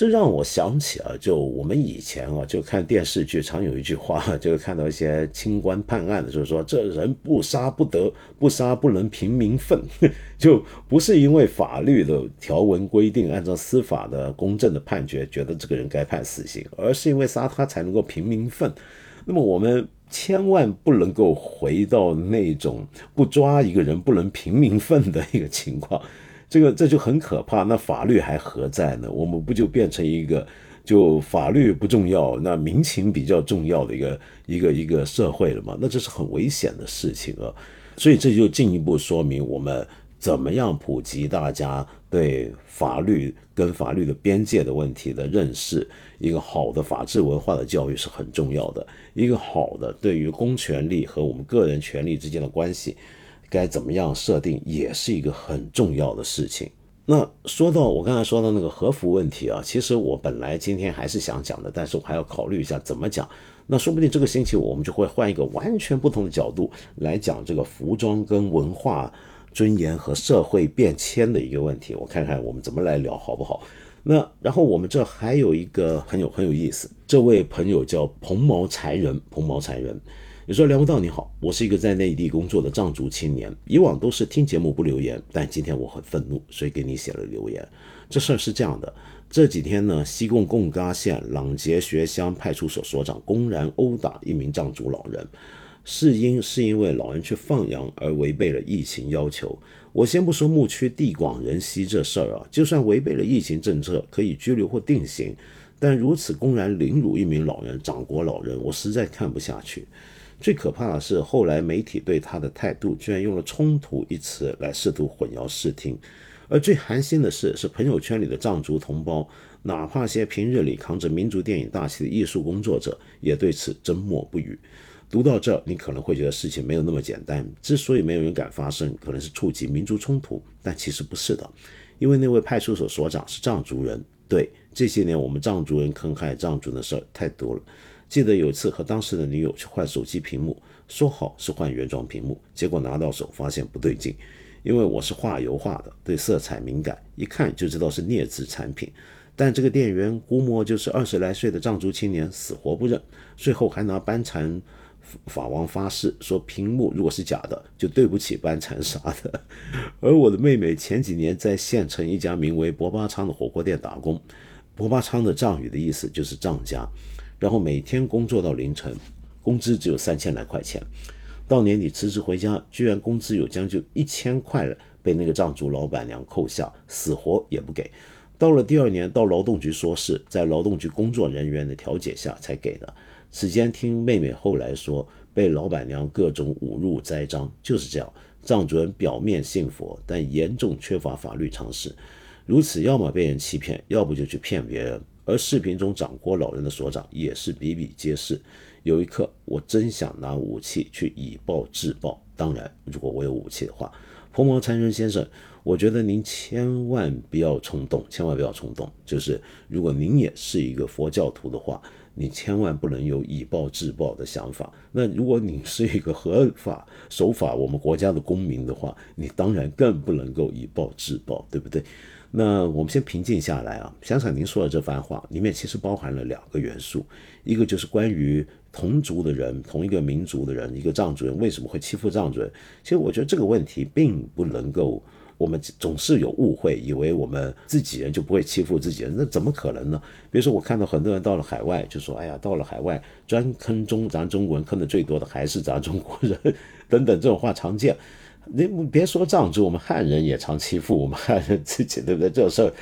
这让我想起啊，就我们以前啊，就看电视剧，常有一句话，就看到一些清官判案的，就是说这人不杀不得，不杀不能平民愤，就不是因为法律的条文规定，按照司法的公正的判决，觉得这个人该判死刑，而是因为杀他才能够平民愤。那么我们千万不能够回到那种不抓一个人不能平民愤的一个情况。这个这就很可怕，那法律还何在呢？我们不就变成一个就法律不重要，那民情比较重要的一个一个一个社会了吗？那这是很危险的事情啊！所以这就进一步说明，我们怎么样普及大家对法律跟法律的边界的问题的认识。一个好的法治文化的教育是很重要的，一个好的对于公权力和我们个人权利之间的关系。该怎么样设定也是一个很重要的事情。那说到我刚才说的那个和服问题啊，其实我本来今天还是想讲的，但是我还要考虑一下怎么讲。那说不定这个星期我们就会换一个完全不同的角度来讲这个服装跟文化尊严和社会变迁的一个问题。我看看我们怎么来聊好不好？那然后我们这还有一个很有很有意思，这位朋友叫蓬毛才人，蓬毛才人。你说梁不道你好，我是一个在内地工作的藏族青年，以往都是听节目不留言，但今天我很愤怒，所以给你写了留言。这事儿是这样的，这几天呢，西贡贡嘎县朗杰学乡派出所所长公然殴打一名藏族老人，是因是因为老人去放羊而违背了疫情要求。我先不说牧区地广人稀这事儿啊，就算违背了疫情政策，可以拘留或定刑，但如此公然凌辱一名老人，长国老人，我实在看不下去。最可怕的是，后来媒体对他的态度居然用了“冲突”一词来试图混淆视听。而最寒心的是，是朋友圈里的藏族同胞，哪怕些平日里扛着民族电影大旗的艺术工作者，也对此缄默不语。读到这，你可能会觉得事情没有那么简单。之所以没有人敢发声，可能是触及民族冲突，但其实不是的，因为那位派出所所长是藏族人。对，这些年我们藏族人坑害藏族的事儿太多了。记得有一次和当时的女友去换手机屏幕，说好是换原装屏幕，结果拿到手发现不对劲，因为我是画油画的，对色彩敏感，一看就知道是劣质产品。但这个店员估摸就是二十来岁的藏族青年，死活不认，最后还拿班禅。法王发誓说，屏幕如果是假的，就对不起班禅啥的。而我的妹妹前几年在县城一家名为博巴昌的火锅店打工，博巴昌的藏语的意思就是藏家，然后每天工作到凌晨，工资只有三千来块钱。到年底辞职回家，居然工资有将近一千块了，被那个藏族老板娘扣下，死活也不给。到了第二年，到劳动局说事，在劳动局工作人员的调解下才给的。此间听妹妹后来说，被老板娘各种侮辱栽赃，就是这样。藏族人表面信佛，但严重缺乏法律常识，如此要么被人欺骗，要不就去骗别人。而视频中掌掴老人的所长也是比比皆是。有一刻，我真想拿武器去以暴制暴。当然，如果我有武器的话，婆毛残人先生，我觉得您千万不要冲动，千万不要冲动。就是如果您也是一个佛教徒的话。你千万不能有以暴制暴的想法。那如果你是一个合法守法我们国家的公民的话，你当然更不能够以暴制暴，对不对？那我们先平静下来啊，想想您说的这番话里面其实包含了两个元素，一个就是关于同族的人、同一个民族的人，一个藏族人为什么会欺负藏族人？其实我觉得这个问题并不能够。我们总是有误会，以为我们自己人就不会欺负自己人，那怎么可能呢？比如说，我看到很多人到了海外，就说：“哎呀，到了海外专坑中咱中国人坑的最多的还是咱中国人，等等这种话常见。你别说藏族，我们汉人也常欺负我们汉人自己，对不对？这事儿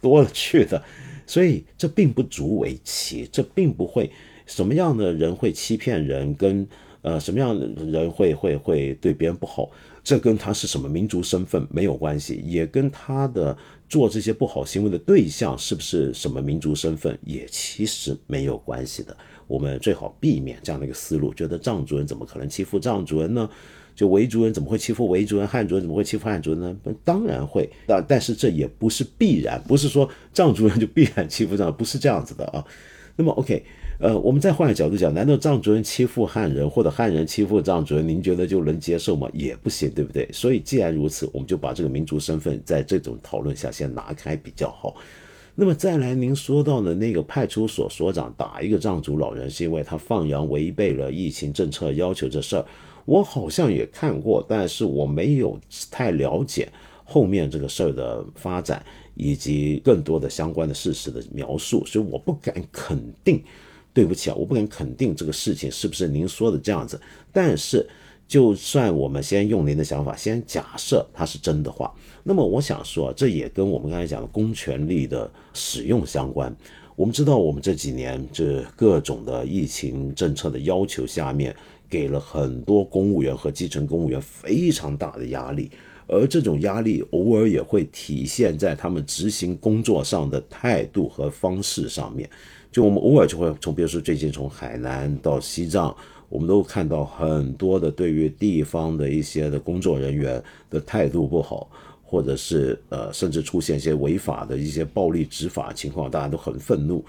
多了去的，所以这并不足为奇，这并不会什么样的人会欺骗人，跟呃什么样的人会会会对别人不好。”这跟他是什么民族身份没有关系，也跟他的做这些不好行为的对象是不是什么民族身份也其实没有关系的。我们最好避免这样的一个思路，觉得藏族人怎么可能欺负藏族人呢？就维族人怎么会欺负维族人？汉族人怎么会欺负汉族人呢？当然会，但但是这也不是必然，不是说藏族人就必然欺负藏，不是这样子的啊。那么，OK。呃，我们再换个角度讲，难道藏族人欺负汉人，或者汉人欺负藏族人，您觉得就能接受吗？也不行，对不对？所以既然如此，我们就把这个民族身份在这种讨论下先拿开比较好。那么再来，您说到的那个派出所所长打一个藏族老人，是因为他放羊违背了疫情政策要求这事儿，我好像也看过，但是我没有太了解后面这个事儿的发展以及更多的相关的事实的描述，所以我不敢肯定。对不起啊，我不敢肯定这个事情是不是您说的这样子。但是，就算我们先用您的想法，先假设它是真的话，那么我想说，这也跟我们刚才讲的公权力的使用相关。我们知道，我们这几年这各种的疫情政策的要求下面，给了很多公务员和基层公务员非常大的压力，而这种压力偶尔也会体现在他们执行工作上的态度和方式上面。就我们偶尔就会从，比如说最近从海南到西藏，我们都看到很多的对于地方的一些的工作人员的态度不好，或者是呃甚至出现一些违法的一些暴力执法情况，大家都很愤怒。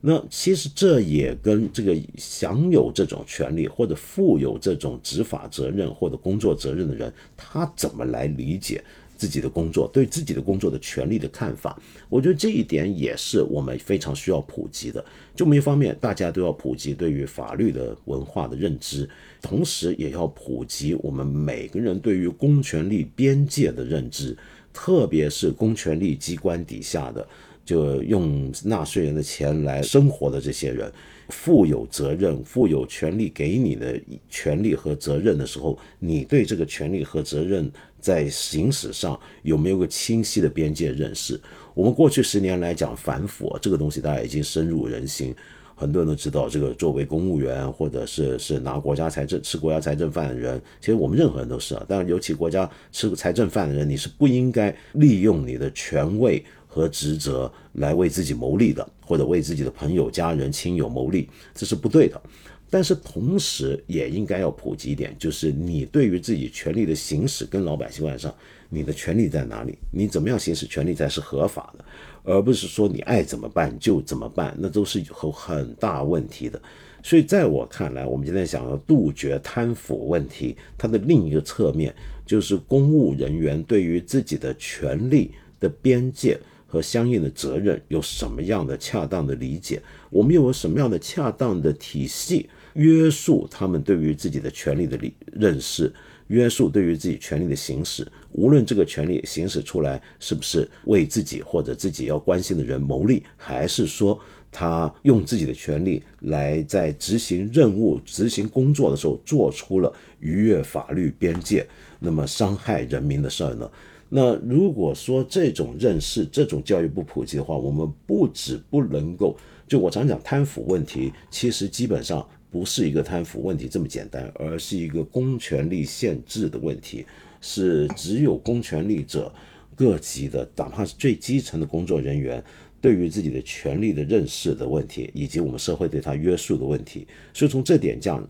那其实这也跟这个享有这种权利或者负有这种执法责任或者工作责任的人，他怎么来理解？自己的工作，对自己的工作的权利的看法，我觉得这一点也是我们非常需要普及的。就我们一方面，大家都要普及对于法律的文化的认知，同时也要普及我们每个人对于公权力边界的认知，特别是公权力机关底下的，就用纳税人的钱来生活的这些人。负有责任、负有权利给你的权利和责任的时候，你对这个权利和责任在行使上有没有个清晰的边界认识？我们过去十年来讲反腐这个东西，大家已经深入人心。很多人都知道，这个作为公务员或者是是拿国家财政吃国家财政饭的人，其实我们任何人都是啊。但尤其国家吃财政饭的人，你是不应该利用你的权位和职责来为自己谋利的，或者为自己的朋友、家人、亲友谋利，这是不对的。但是同时也应该要普及一点，就是你对于自己权利的行使跟老百姓关系上，你的权利在哪里？你怎么样行使权利才是合法的？而不是说你爱怎么办就怎么办，那都是有很大问题的。所以在我看来，我们今天想要杜绝贪腐问题，它的另一个侧面就是公务人员对于自己的权利的边界和相应的责任有什么样的恰当的理解，我们又有什么样的恰当的体系约束他们对于自己的权利的理认识。约束对于自己权利的行使，无论这个权利行使出来是不是为自己或者自己要关心的人谋利，还是说他用自己的权利来在执行任务、执行工作的时候做出了逾越法律边界，那么伤害人民的事儿呢？那如果说这种认识、这种教育不普及的话，我们不止不能够，就我常讲贪腐问题，其实基本上。不是一个贪腐问题这么简单，而是一个公权力限制的问题，是只有公权力者各级的，哪怕是最基层的工作人员，对于自己的权利的认识的问题，以及我们社会对他约束的问题。所以从这点讲，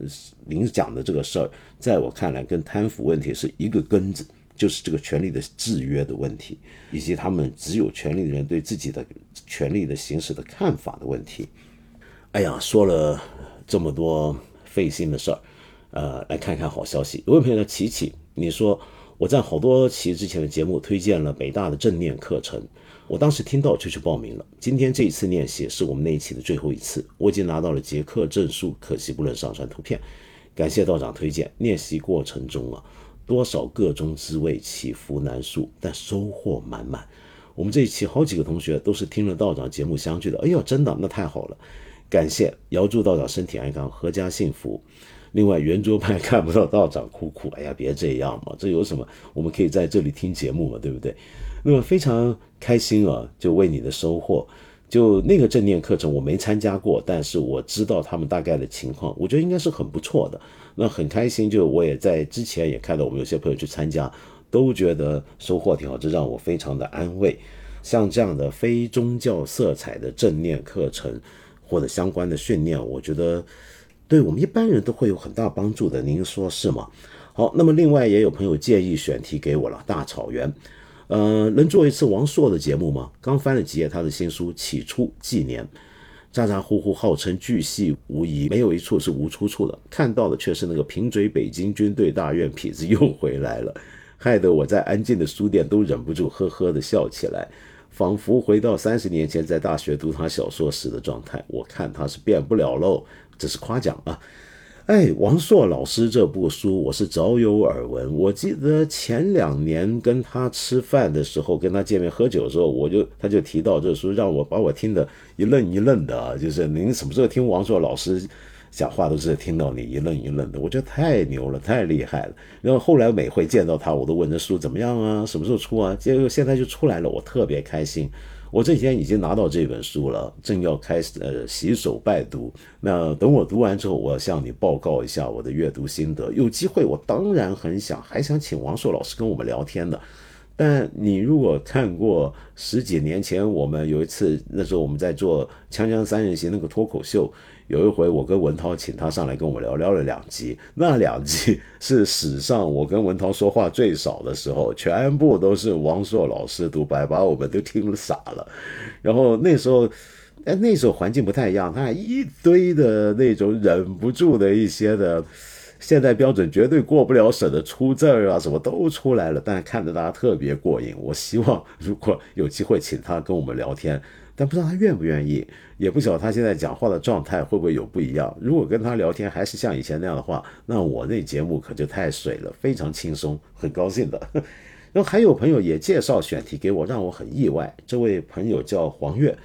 您讲的这个事儿，在我看来，跟贪腐问题是一个根子，就是这个权利的制约的问题，以及他们只有权利的人对自己的权利的行使的看法的问题。哎呀，说了。这么多费心的事儿，呃，来看看好消息。有位朋友叫琪琪，你说我在好多期之前的节目推荐了北大的正念课程，我当时听到就去报名了。今天这一次练习是我们那一期的最后一次，我已经拿到了结课证书，可惜不能上传图片。感谢道长推荐。练习过程中啊，多少个中滋味，起伏难述，但收获满满。我们这一期好几个同学都是听了道长节目相聚的。哎呦，真的，那太好了。感谢姚祝道长身体安康，阖家幸福。另外，圆桌派看不到道长哭哭，哎呀，别这样嘛，这有什么？我们可以在这里听节目嘛，对不对？那么非常开心啊，就为你的收获。就那个正念课程我没参加过，但是我知道他们大概的情况，我觉得应该是很不错的。那很开心，就我也在之前也看到我们有些朋友去参加，都觉得收获挺好，这让我非常的安慰。像这样的非宗教色彩的正念课程。或者相关的训练，我觉得对我们一般人都会有很大帮助的。您说是吗？好，那么另外也有朋友建议选题给我了，《大草原》。呃，能做一次王朔的节目吗？刚翻了几页他的新书《起初纪年》，咋咋呼呼号称巨细无遗，没有一处是无出处的。看到的却是那个贫嘴北京军队大院痞子又回来了，害得我在安静的书店都忍不住呵呵的笑起来。仿佛回到三十年前在大学读他小说时的状态，我看他是变不了喽，这是夸奖啊！哎，王朔老师这部书我是早有耳闻，我记得前两年跟他吃饭的时候，跟他见面喝酒的时候，我就他就提到这书，让我把我听得一愣一愣的！就是您什么时候听王朔老师？讲话都是听到你一愣一愣的，我觉得太牛了，太厉害了。然后后来每回见到他，我都问这书怎么样啊，什么时候出啊？结果现在就出来了，我特别开心。我这几天已经拿到这本书了，正要开始呃洗手拜读。那等我读完之后，我要向你报告一下我的阅读心得。有机会，我当然很想，还想请王朔老师跟我们聊天的。但你如果看过十几年前我们有一次，那时候我们在做《锵锵三人行》那个脱口秀。有一回，我跟文涛请他上来跟我们聊聊了两集，那两集 是史上我跟文涛说话最少的时候，全部都是王朔老师独白，把我们都听了傻了。然后那时候，哎，那时候环境不太一样，他一堆的那种忍不住的一些的现在标准绝对过不了审的出字儿啊，什么都出来了，但看着大家特别过瘾。我希望如果有机会请他跟我们聊天。但不知道他愿不愿意，也不晓得他现在讲话的状态会不会有不一样。如果跟他聊天还是像以前那样的话，那我那节目可就太水了，非常轻松，很高兴的。然后还有朋友也介绍选题给我，让我很意外。这位朋友叫黄月，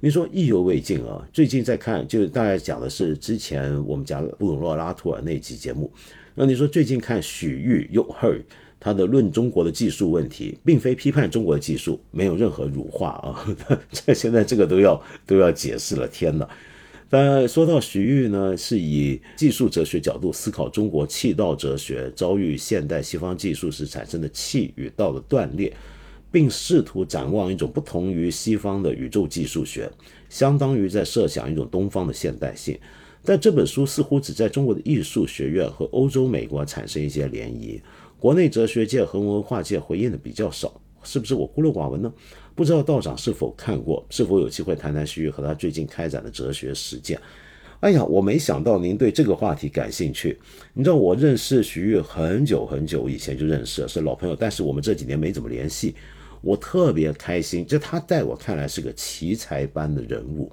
你说意犹未尽啊。最近在看，就是大概讲的是之前我们讲布鲁诺拉图尔那期节目。那你说最近看许玉又 her。他的论中国的技术问题，并非批判中国的技术，没有任何辱化啊！这 现在这个都要都要解释了，天哪！但说到徐玉呢，是以技术哲学角度思考中国气道哲学遭遇现代西方技术时产生的气与道的断裂，并试图展望一种不同于西方的宇宙技术学，相当于在设想一种东方的现代性。但这本书似乎只在中国的艺术学院和欧洲、美国产生一些涟漪，国内哲学界和文化界回应的比较少，是不是我孤陋寡闻呢？不知道道长是否看过，是否有机会谈谈徐玉和他最近开展的哲学实践？哎呀，我没想到您对这个话题感兴趣。你知道我认识徐玉很久很久以前就认识了，是老朋友，但是我们这几年没怎么联系。我特别开心，就他在我看来是个奇才般的人物。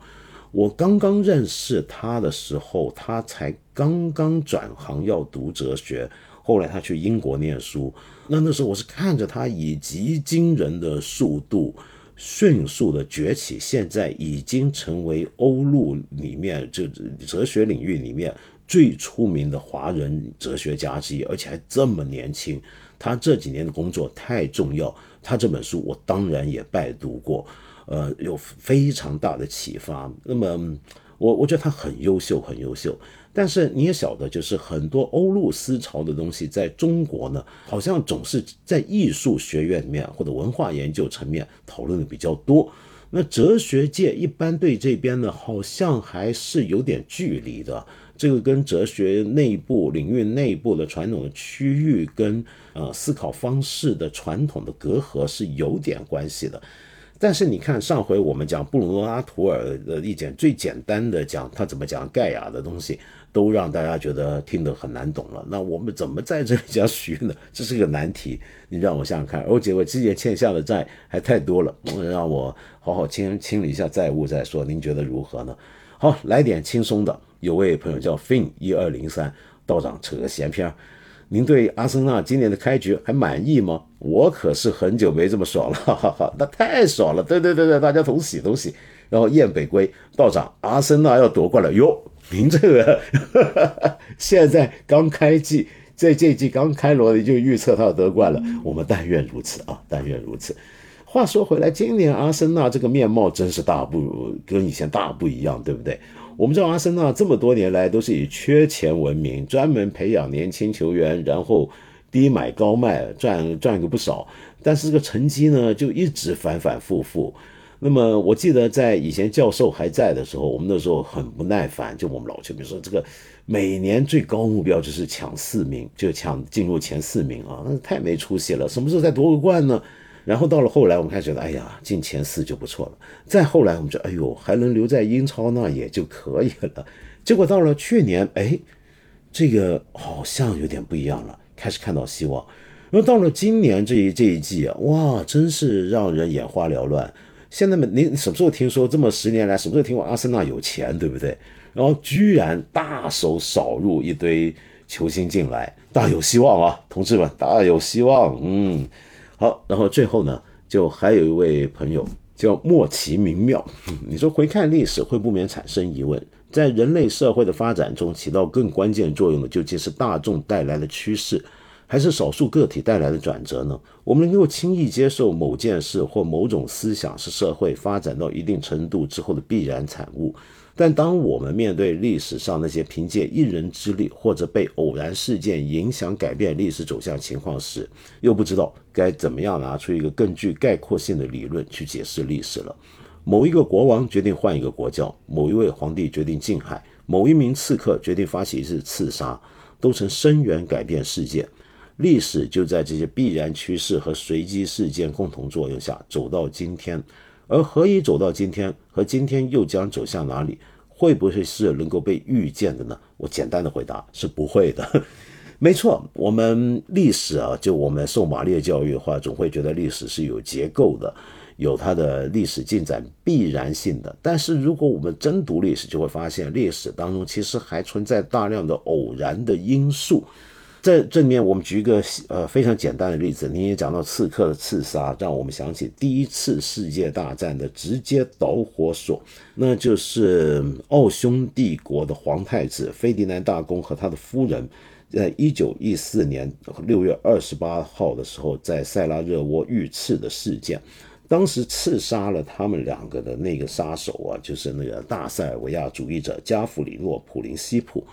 我刚刚认识他的时候，他才刚刚转行要读哲学。后来他去英国念书，那那时候我是看着他以极惊人的速度迅速的崛起，现在已经成为欧陆里面就哲学领域里面最出名的华人哲学家之一，而且还这么年轻。他这几年的工作太重要，他这本书我当然也拜读过，呃，有非常大的启发。那么我我觉得他很优秀，很优秀。但是你也晓得，就是很多欧陆思潮的东西，在中国呢，好像总是在艺术学院里面或者文化研究层面讨论的比较多。那哲学界一般对这边呢，好像还是有点距离的。这个跟哲学内部领域内部的传统的区域跟呃思考方式的传统的隔阂是有点关系的。但是你看，上回我们讲布鲁诺阿图尔的意见，最简单的讲他怎么讲盖亚的东西。都让大家觉得听得很难懂了。那我们怎么在这里讲徐呢？这是个难题。你让我想想看。而且我之前欠下的债还太多了，让我好好清清理一下债务再说。您觉得如何呢？好，来点轻松的。有位朋友叫 fin 一二零三道长扯个闲篇儿。您对阿森纳今年的开局还满意吗？我可是很久没这么爽了，哈哈哈，那太爽了。对对对对，大家同喜同喜。然后燕北归道长，阿森纳要夺冠了哟。您这个 现在刚开季，这这季刚开锣你就预测他要得冠了，我们但愿如此啊，但愿如此。话说回来，今年阿森纳这个面貌真是大不跟以前大不一样，对不对？我们知道阿森纳这么多年来都是以缺钱闻名，专门培养年轻球员，然后低买高卖，赚赚个不少，但是这个成绩呢就一直反反复复。那么我记得在以前教授还在的时候，我们那时候很不耐烦，就我们老球迷说这个每年最高目标就是抢四名，就抢进入前四名啊，那太没出息了。什么时候再夺个冠呢？然后到了后来，我们开始觉得，哎呀，进前四就不错了。再后来，我们就哎呦，还能留在英超那也就可以了。结果到了去年，哎，这个好像有点不一样了，开始看到希望。然后到了今年这一这一季啊，哇，真是让人眼花缭乱。现在嘛，你什么时候听说这么十年来什么时候听过阿森纳有钱，对不对？然后居然大手扫入一堆球星进来，大有希望啊，同志们，大有希望。嗯，好，然后最后呢，就还有一位朋友叫莫其名妙。你说回看历史会不免产生疑问，在人类社会的发展中起到更关键作用的究竟是大众带来的趋势？还是少数个体带来的转折呢？我们能够轻易接受某件事或某种思想是社会发展到一定程度之后的必然产物，但当我们面对历史上那些凭借一人之力或者被偶然事件影响改变历史走向情况时，又不知道该怎么样拿出一个更具概括性的理论去解释历史了。某一个国王决定换一个国教，某一位皇帝决定禁海，某一名刺客决定发起一次刺杀，都曾深远改变世界。历史就在这些必然趋势和随机事件共同作用下走到今天，而何以走到今天，和今天又将走向哪里，会不会是能够被预见的呢？我简单的回答是不会的。没错，我们历史啊，就我们受马列教育的话，总会觉得历史是有结构的，有它的历史进展必然性的。但是如果我们真读历史，就会发现历史当中其实还存在大量的偶然的因素。在这里面，我们举一个呃非常简单的例子。你也讲到刺客的刺杀，让我们想起第一次世界大战的直接导火索，那就是奥匈帝国的皇太子费迪南大公和他的夫人，在一九一四年六月二十八号的时候，在塞拉热窝遇刺的事件。当时刺杀了他们两个的那个杀手啊，就是那个大塞尔维亚主义者加弗里诺·普林西普。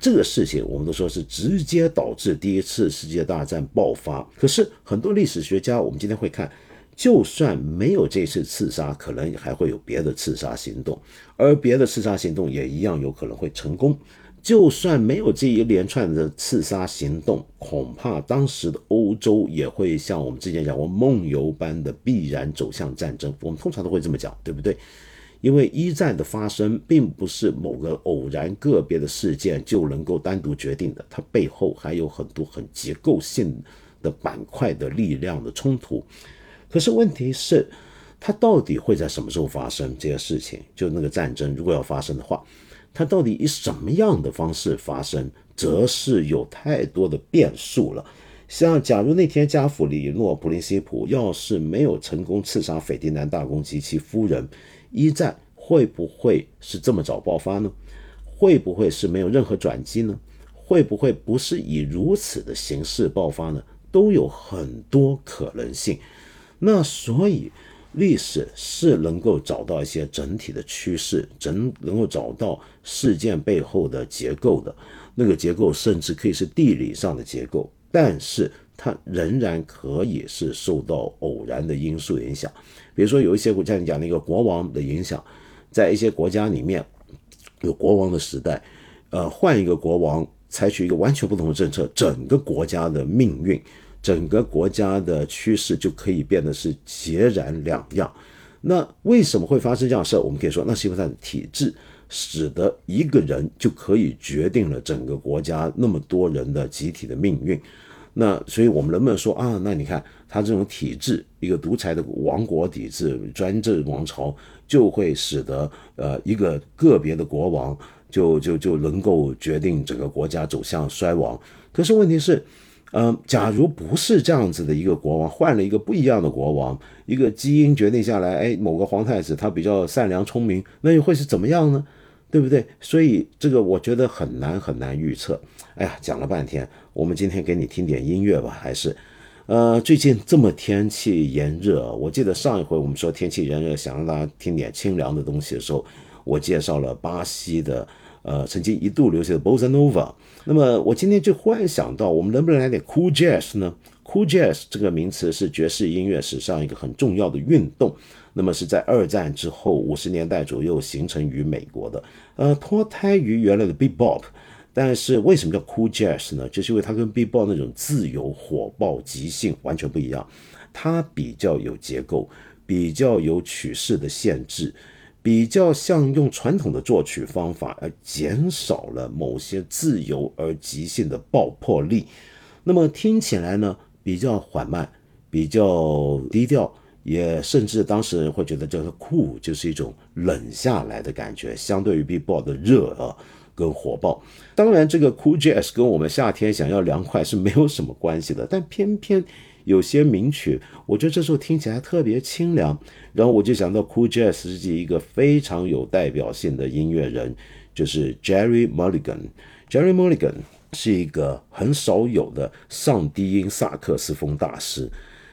这个事情我们都说是直接导致第一次世界大战爆发。可是很多历史学家，我们今天会看，就算没有这次刺杀，可能还会有别的刺杀行动，而别的刺杀行动也一样有可能会成功。就算没有这一连串的刺杀行动，恐怕当时的欧洲也会像我们之前讲过梦游般的必然走向战争。我们通常都会这么讲，对不对？因为一战的发生并不是某个偶然个别的事件就能够单独决定的，它背后还有很多很结构性的板块的力量的冲突。可是问题是，它到底会在什么时候发生这些事情？就那个战争如果要发生的话。它到底以什么样的方式发生，则是有太多的变数了。像假如那天加弗里诺·普林西普要是没有成功刺杀斐迪南大公及其夫人，一战会不会是这么早爆发呢？会不会是没有任何转机呢？会不会不是以如此的形式爆发呢？都有很多可能性。那所以。历史是能够找到一些整体的趋势，整能够找到事件背后的结构的，那个结构甚至可以是地理上的结构，但是它仍然可以是受到偶然的因素影响。比如说有一些国家，你讲那个国王的影响，在一些国家里面有国王的时代，呃，换一个国王，采取一个完全不同的政策，整个国家的命运。整个国家的趋势就可以变得是截然两样。那为什么会发生这样的事？我们可以说，那是因为它的体制使得一个人就可以决定了整个国家那么多人的集体的命运。那所以我们能不能说啊？那你看他这种体制，一个独裁的王国体制、专制王朝，就会使得呃一个个别的国王就就就能够决定整个国家走向衰亡。可是问题是。嗯，假如不是这样子的一个国王，换了一个不一样的国王，一个基因决定下来，哎，某个皇太子他比较善良聪明，那又会是怎么样呢？对不对？所以这个我觉得很难很难预测。哎呀，讲了半天，我们今天给你听点音乐吧，还是，呃，最近这么天气炎热，我记得上一回我们说天气炎热，想让大家听点清凉的东西的时候，我介绍了巴西的。呃，曾经一度流行的 Bossa Nova，那么我今天就忽然想到，我们能不能来点 Cool Jazz 呢？Cool Jazz 这个名词是爵士音乐史上一个很重要的运动，那么是在二战之后五十年代左右形成于美国的，呃，脱胎于原来的 Bebop，但是为什么叫 Cool Jazz 呢？就是因为它跟 Bebop 那种自由火爆即兴完全不一样，它比较有结构，比较有曲式的限制。比较像用传统的作曲方法，而减少了某些自由而即兴的爆破力。那么听起来呢，比较缓慢，比较低调，也甚至当时人会觉得叫做酷，就是一种冷下来的感觉。相对于 B-boy 的热啊跟火爆，当然这个 cool jazz 跟我们夏天想要凉快是没有什么关系的，但偏偏。有些名曲，我觉得这时候听起来特别清凉，然后我就想到 Cool Jazz 是一个非常有代表性的音乐人，就是 Jerry Mulligan。Jerry Mulligan 是一个很少有的上低音萨克斯风大师，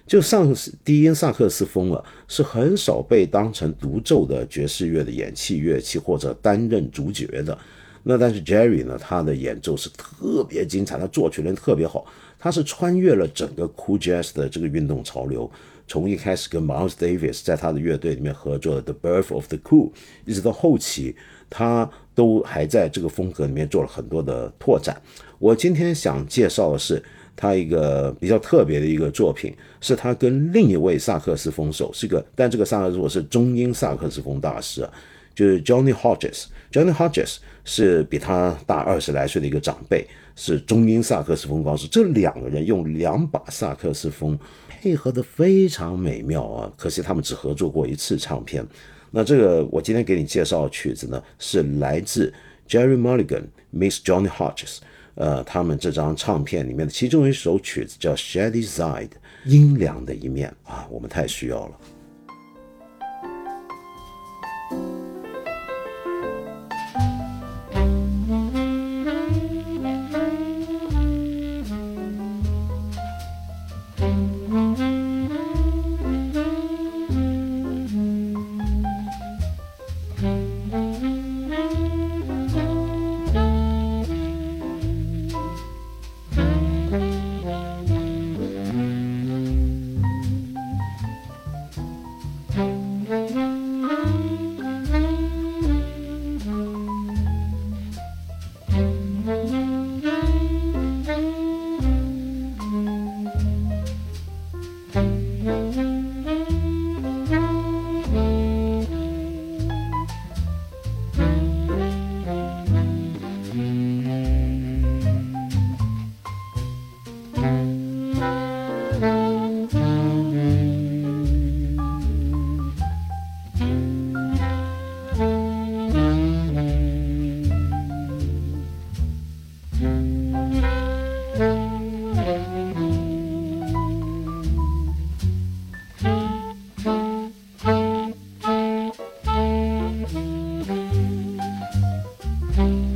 就上低音萨克斯风啊，是很少被当成独奏的爵士乐的演器乐器或者担任主角的。那但是 Jerry 呢，他的演奏是特别精彩，他作曲人特别好。他是穿越了整个 Cool Jazz 的这个运动潮流，从一开始跟 Miles Davis 在他的乐队里面合作的 The Birth of the Cool，一直到后期，他都还在这个风格里面做了很多的拓展。我今天想介绍的是他一个比较特别的一个作品，是他跟另一位萨克斯风手，是个但这个萨克斯是中音萨克斯风大师啊，就是 Johnny Hodges。Johnny Hodges 是比他大二十来岁的一个长辈。是中音萨克斯风高手，这两个人用两把萨克斯风配合的非常美妙啊！可惜他们只合作过一次唱片。那这个我今天给你介绍的曲子呢，是来自 Jerry Mulligan Miss Johnny Hodges，呃，他们这张唱片里面的其中一首曲子叫 Shady Side，阴凉的一面啊，我们太需要了。Mm-hmm.